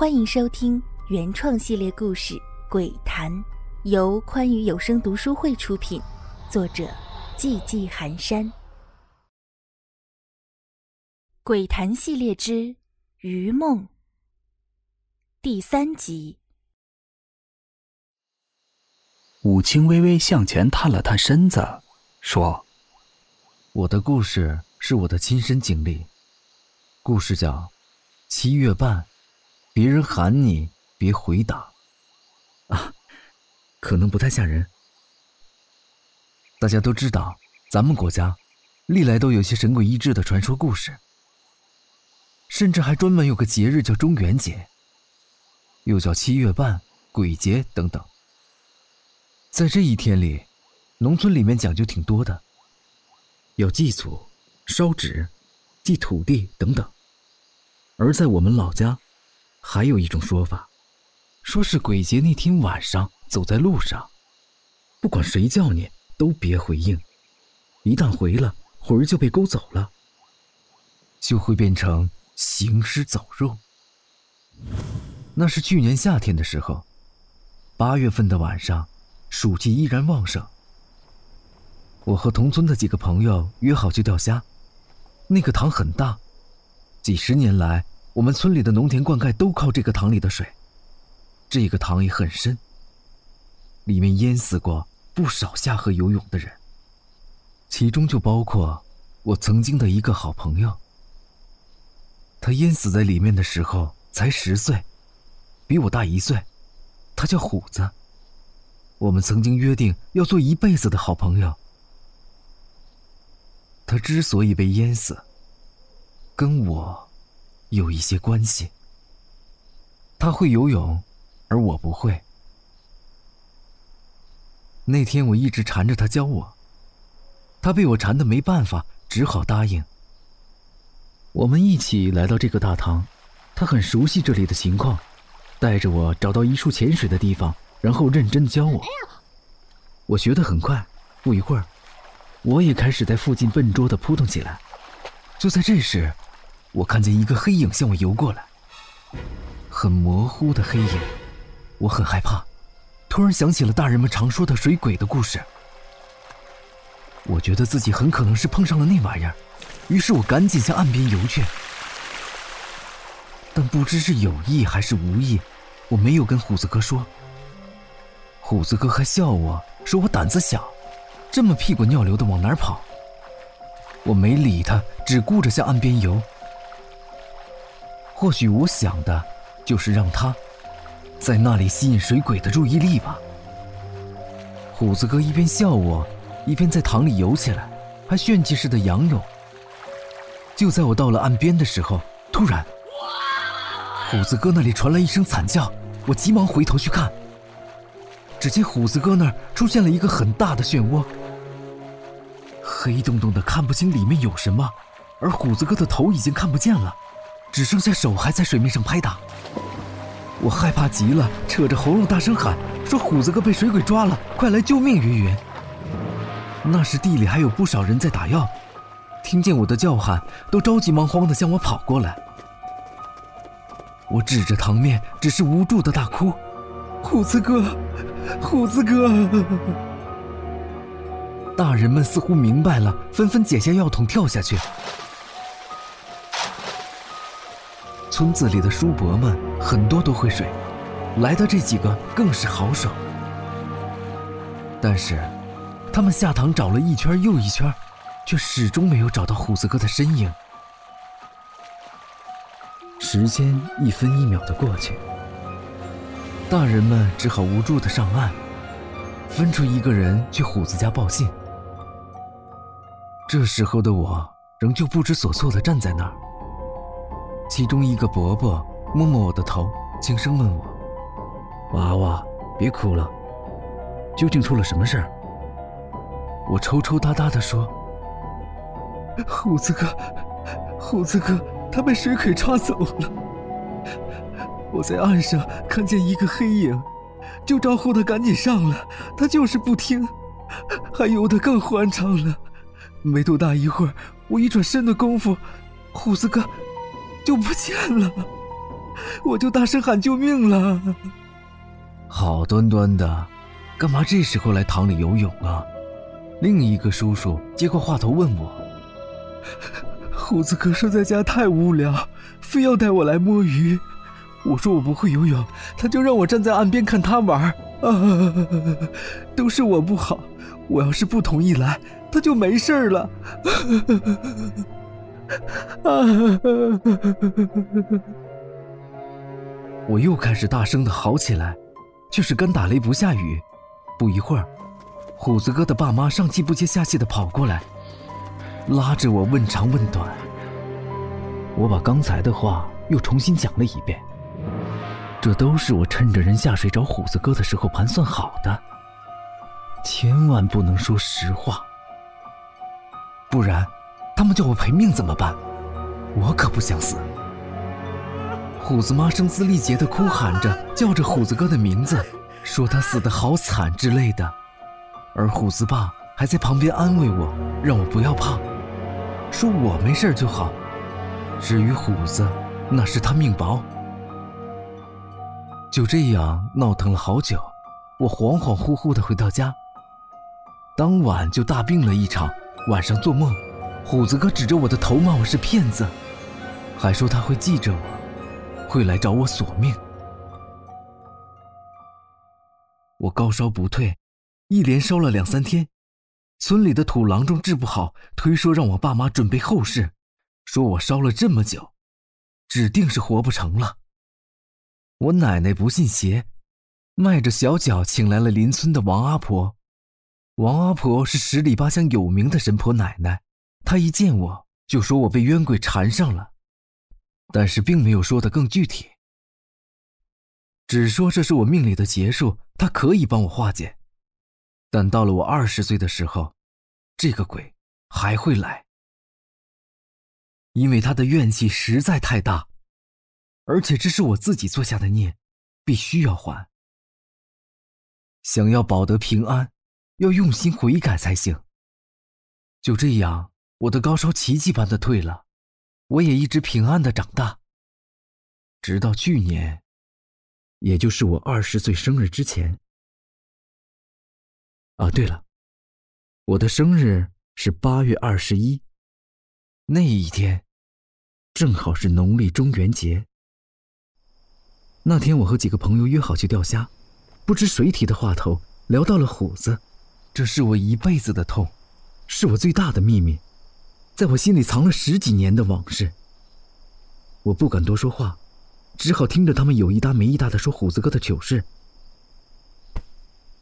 欢迎收听原创系列故事《鬼谈》，由宽裕有声读书会出品，作者寂寂寒山。《鬼谈》系列之《余梦》第三集。武清微微向前探了探身子，说：“我的故事是我的亲身经历，故事叫《七月半》。”别人喊你，别回答。啊，可能不太吓人。大家都知道，咱们国家历来都有些神鬼异志的传说故事，甚至还专门有个节日叫中元节，又叫七月半、鬼节等等。在这一天里，农村里面讲究挺多的，要祭祖、烧纸、祭土地等等。而在我们老家。还有一种说法，说是鬼节那天晚上走在路上，不管谁叫你都别回应，一旦回了，魂儿就被勾走了，就会变成行尸走肉。那是去年夏天的时候，八月份的晚上，暑气依然旺盛。我和同村的几个朋友约好去钓虾，那个塘很大，几十年来。我们村里的农田灌溉都靠这个塘里的水，这个塘也很深，里面淹死过不少下河游泳的人，其中就包括我曾经的一个好朋友。他淹死在里面的时候才十岁，比我大一岁，他叫虎子。我们曾经约定要做一辈子的好朋友。他之所以被淹死，跟我。有一些关系。他会游泳，而我不会。那天我一直缠着他教我，他被我缠的没办法，只好答应。我们一起来到这个大堂，他很熟悉这里的情况，带着我找到一处潜水的地方，然后认真教我。我学得很快，不一会儿，我也开始在附近笨拙的扑腾起来。就在这时。我看见一个黑影向我游过来，很模糊的黑影，我很害怕，突然想起了大人们常说的水鬼的故事。我觉得自己很可能是碰上了那玩意儿，于是我赶紧向岸边游去。但不知是有意还是无意，我没有跟虎子哥说。虎子哥还笑我说我胆子小，这么屁滚尿流的往哪儿跑？我没理他，只顾着向岸边游。或许我想的，就是让他，在那里吸引水鬼的注意力吧。虎子哥一边笑我，一边在塘里游起来，还炫技似的仰泳。就在我到了岸边的时候，突然，虎子哥那里传来一声惨叫，我急忙回头去看。只见虎子哥那儿出现了一个很大的漩涡，黑洞洞的，看不清里面有什么，而虎子哥的头已经看不见了。只剩下手还在水面上拍打，我害怕极了，扯着喉咙大声喊：“说虎子哥被水鬼抓了，快来救命！”云云。那时地里还有不少人在打药，听见我的叫喊，都着急忙慌地向我跑过来。我指着塘面，只是无助的大哭：“虎子哥，虎子哥！”大人们似乎明白了，纷纷解下药桶跳下去。村子里的叔伯们很多都会水，来的这几个更是好手。但是，他们下塘找了一圈又一圈，却始终没有找到虎子哥的身影。时间一分一秒的过去，大人们只好无助的上岸，分出一个人去虎子家报信。这时候的我仍旧不知所措的站在那儿。其中一个伯伯摸摸我的头，轻声问我：“娃娃，别哭了，究竟出了什么事儿？”我抽抽搭搭的说：“虎子哥，虎子哥，他被水鬼抓走了。我在岸上看见一个黑影，就招呼他赶紧上来，他就是不听，还游得更欢畅了。没多大一会儿，我一转身的功夫，虎子哥……”就不见了，我就大声喊救命了。好端端的，干嘛这时候来塘里游泳啊？另一个叔叔接过话头问我：“胡子哥说在家太无聊，非要带我来摸鱼。我说我不会游泳，他就让我站在岸边看他玩。啊，都是我不好，我要是不同意来，他就没事了。” 我又开始大声的嚎起来，却是干打雷不下雨。不一会儿，虎子哥的爸妈上气不接下气的跑过来，拉着我问长问短。我把刚才的话又重新讲了一遍。这都是我趁着人下水找虎子哥的时候盘算好的，千万不能说实话，不然。他们叫我赔命怎么办？我可不想死。虎子妈声嘶力竭地哭喊着，叫着虎子哥的名字，说他死得好惨之类的。而虎子爸还在旁边安慰我，让我不要怕，说我没事就好。至于虎子，那是他命薄。就这样闹腾了好久，我恍恍惚惚地回到家。当晚就大病了一场，晚上做梦。虎子哥指着我的头骂我是骗子，还说他会记着我，会来找我索命。我高烧不退，一连烧了两三天，村里的土郎中治不好，推说让我爸妈准备后事，说我烧了这么久，指定是活不成了。我奶奶不信邪，迈着小脚请来了邻村的王阿婆。王阿婆是十里八乡有名的神婆奶奶。他一见我就说我被冤鬼缠上了，但是并没有说的更具体，只说这是我命里的劫数，他可以帮我化解。但到了我二十岁的时候，这个鬼还会来，因为他的怨气实在太大，而且这是我自己做下的孽，必须要还。想要保得平安，要用心悔改才行。就这样。我的高烧奇迹般的退了，我也一直平安的长大。直到去年，也就是我二十岁生日之前。啊，对了，我的生日是八月二十一，那一天，正好是农历中元节。那天我和几个朋友约好去钓虾，不知谁提的话头，聊到了虎子，这是我一辈子的痛，是我最大的秘密。在我心里藏了十几年的往事，我不敢多说话，只好听着他们有一搭没一搭的说虎子哥的糗事。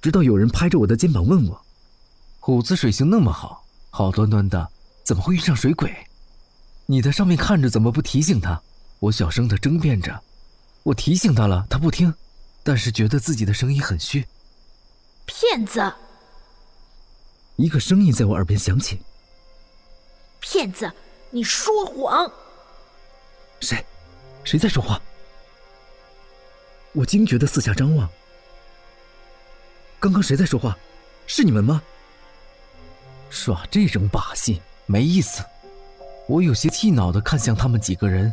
直到有人拍着我的肩膀问我：“虎子水性那么好，好端端的怎么会遇上水鬼？你在上面看着，怎么不提醒他？”我小声的争辩着：“我提醒他了，他不听，但是觉得自己的声音很虚。”骗子！一个声音在我耳边响起。骗子，你说谎！谁？谁在说话？我惊觉的四下张望。刚刚谁在说话？是你们吗？耍这种把戏没意思。我有些气恼的看向他们几个人，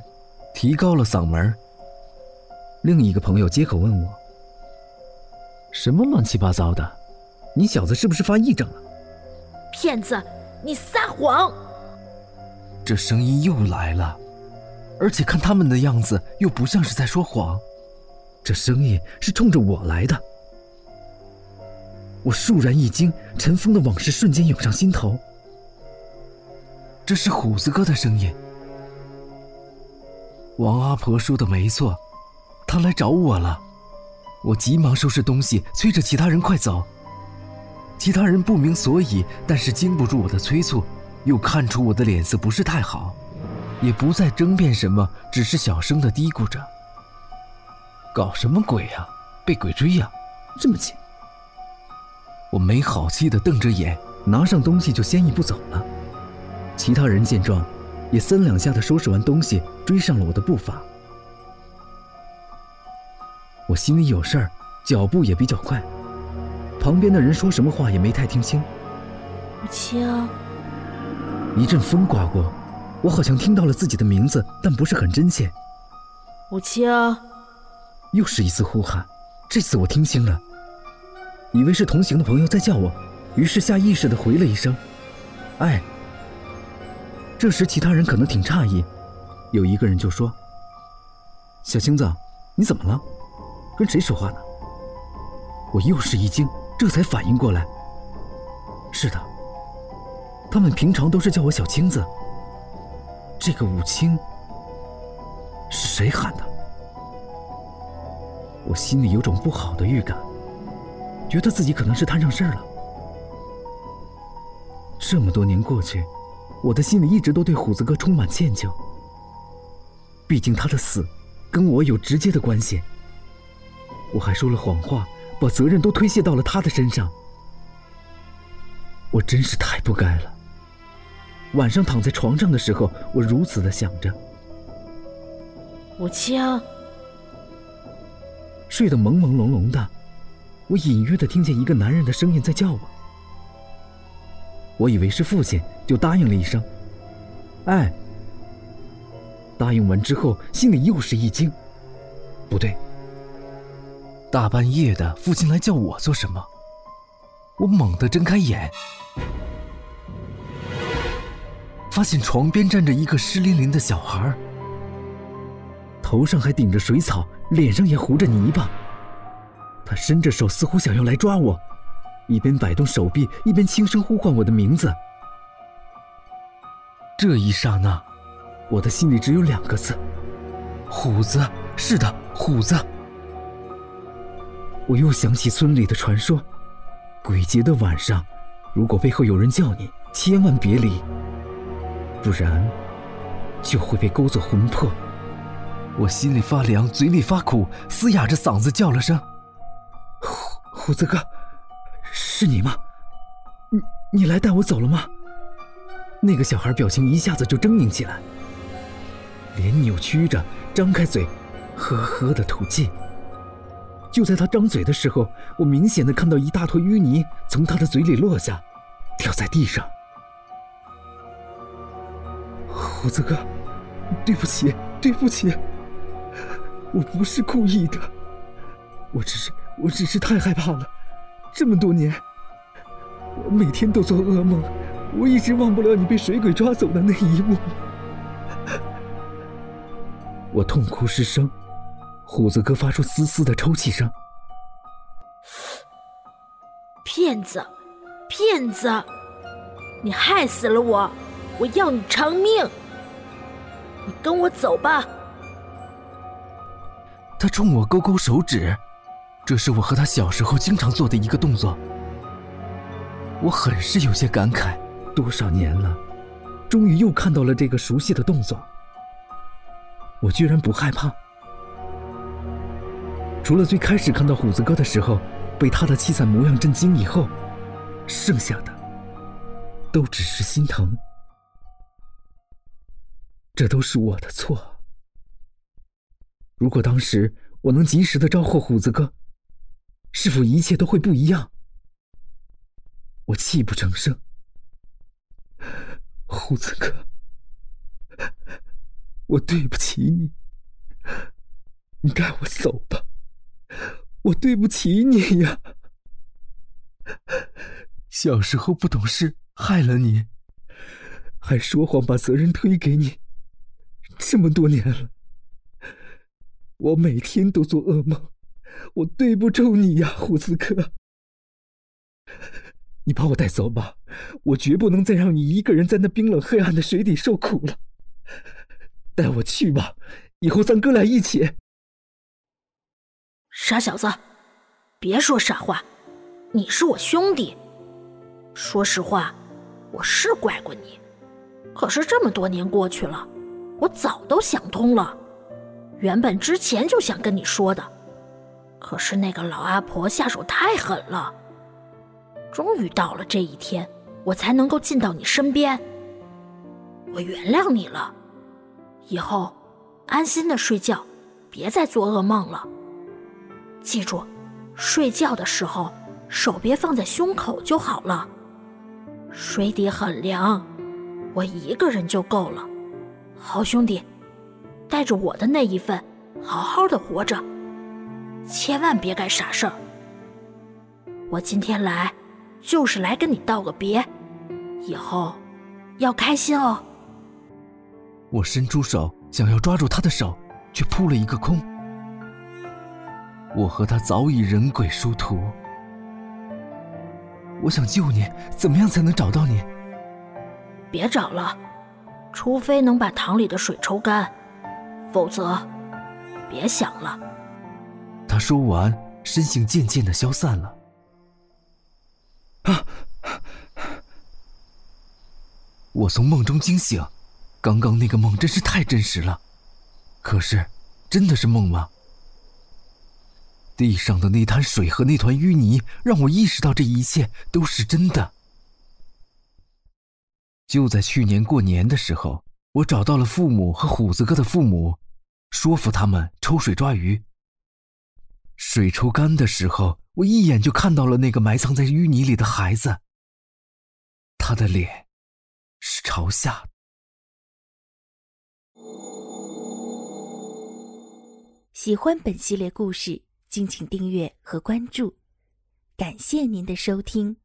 提高了嗓门。另一个朋友接口问我：“什么乱七八糟的？你小子是不是发癔症了？”骗子，你撒谎！这声音又来了，而且看他们的样子，又不像是在说谎。这声音是冲着我来的。我倏然一惊，尘封的往事瞬间涌上心头。这是虎子哥的声音。王阿婆说的没错，他来找我了。我急忙收拾东西，催着其他人快走。其他人不明所以，但是经不住我的催促。又看出我的脸色不是太好，也不再争辩什么，只是小声的嘀咕着：“搞什么鬼呀？被鬼追呀？这么近！”我没好气的瞪着眼，拿上东西就先一步走了。其他人见状，也三两下的收拾完东西，追上了我的步伐。我心里有事儿，脚步也比较快。旁边的人说什么话也没太听清。母亲。一阵风刮过，我好像听到了自己的名字，但不是很真切。武清，又是一次呼喊，这次我听清了，以为是同行的朋友在叫我，于是下意识的回了一声：“哎。”这时其他人可能挺诧异，有一个人就说：“小青子，你怎么了？跟谁说话呢？”我又是一惊，这才反应过来。是的，他们平常都是叫我小青子。这个武清是谁喊的？我心里有种不好的预感，觉得自己可能是摊上事儿了。这么多年过去，我的心里一直都对虎子哥充满歉疚。毕竟他的死跟我有直接的关系，我还说了谎话。把责任都推卸到了他的身上，我真是太不该了。晚上躺在床上的时候，我如此的想着。武清，睡得朦朦胧胧的，我隐约的听见一个男人的声音在叫我。我以为是父亲，就答应了一声：“哎。”答应完之后，心里又是一惊，不对。大半夜的，父亲来叫我做什么？我猛地睁开眼，发现床边站着一个湿淋淋的小孩，头上还顶着水草，脸上也糊着泥巴。他伸着手，似乎想要来抓我，一边摆动手臂，一边轻声呼唤我的名字。这一刹那，我的心里只有两个字：虎子。是的，虎子。我又想起村里的传说，鬼节的晚上，如果背后有人叫你，千万别离，不然就会被勾走魂魄。我心里发凉，嘴里发苦，嘶哑着嗓子叫了声：“虎虎子哥，是你吗？你你来带我走了吗？”那个小孩表情一下子就狰狞起来，脸扭曲着，张开嘴，呵呵的吐气。就在他张嘴的时候，我明显的看到一大坨淤泥从他的嘴里落下，掉在地上。虎子哥，对不起，对不起，我不是故意的，我只是，我只是太害怕了。这么多年，我每天都做噩梦，我一直忘不了你被水鬼抓走的那一幕。我痛哭失声。虎子哥发出嘶嘶的抽泣声。骗子，骗子！你害死了我，我要你偿命！你跟我走吧。他冲我勾勾手指，这是我和他小时候经常做的一个动作。我很是有些感慨，多少年了，终于又看到了这个熟悉的动作。我居然不害怕。除了最开始看到虎子哥的时候，被他的凄惨模样震惊以后，剩下的都只是心疼。这都是我的错。如果当时我能及时的招呼虎子哥，是否一切都会不一样？我泣不成声。虎子哥，我对不起你，你带我走吧。我对不起你呀，小时候不懂事，害了你，还说谎把责任推给你，这么多年了，我每天都做噩梦，我对不住你呀，胡子哥，你把我带走吧，我绝不能再让你一个人在那冰冷黑暗的水底受苦了，带我去吧，以后咱哥俩一起。傻小子，别说傻话，你是我兄弟。说实话，我是怪过你，可是这么多年过去了，我早都想通了。原本之前就想跟你说的，可是那个老阿婆下手太狠了。终于到了这一天，我才能够进到你身边。我原谅你了，以后安心的睡觉，别再做噩梦了。记住，睡觉的时候手别放在胸口就好了。水底很凉，我一个人就够了。好兄弟，带着我的那一份，好好的活着，千万别干傻事儿。我今天来，就是来跟你道个别，以后要开心哦。我伸出手想要抓住他的手，却扑了一个空。我和他早已人鬼殊途。我想救你，怎么样才能找到你？别找了，除非能把塘里的水抽干，否则别想了。他说完，身形渐渐的消散了。啊！我从梦中惊醒，刚刚那个梦真是太真实了。可是，真的是梦吗？地上的那滩水和那团淤泥让我意识到这一切都是真的。就在去年过年的时候，我找到了父母和虎子哥的父母，说服他们抽水抓鱼。水抽干的时候，我一眼就看到了那个埋藏在淤泥里的孩子。他的脸是朝下。喜欢本系列故事。敬请订阅和关注，感谢您的收听。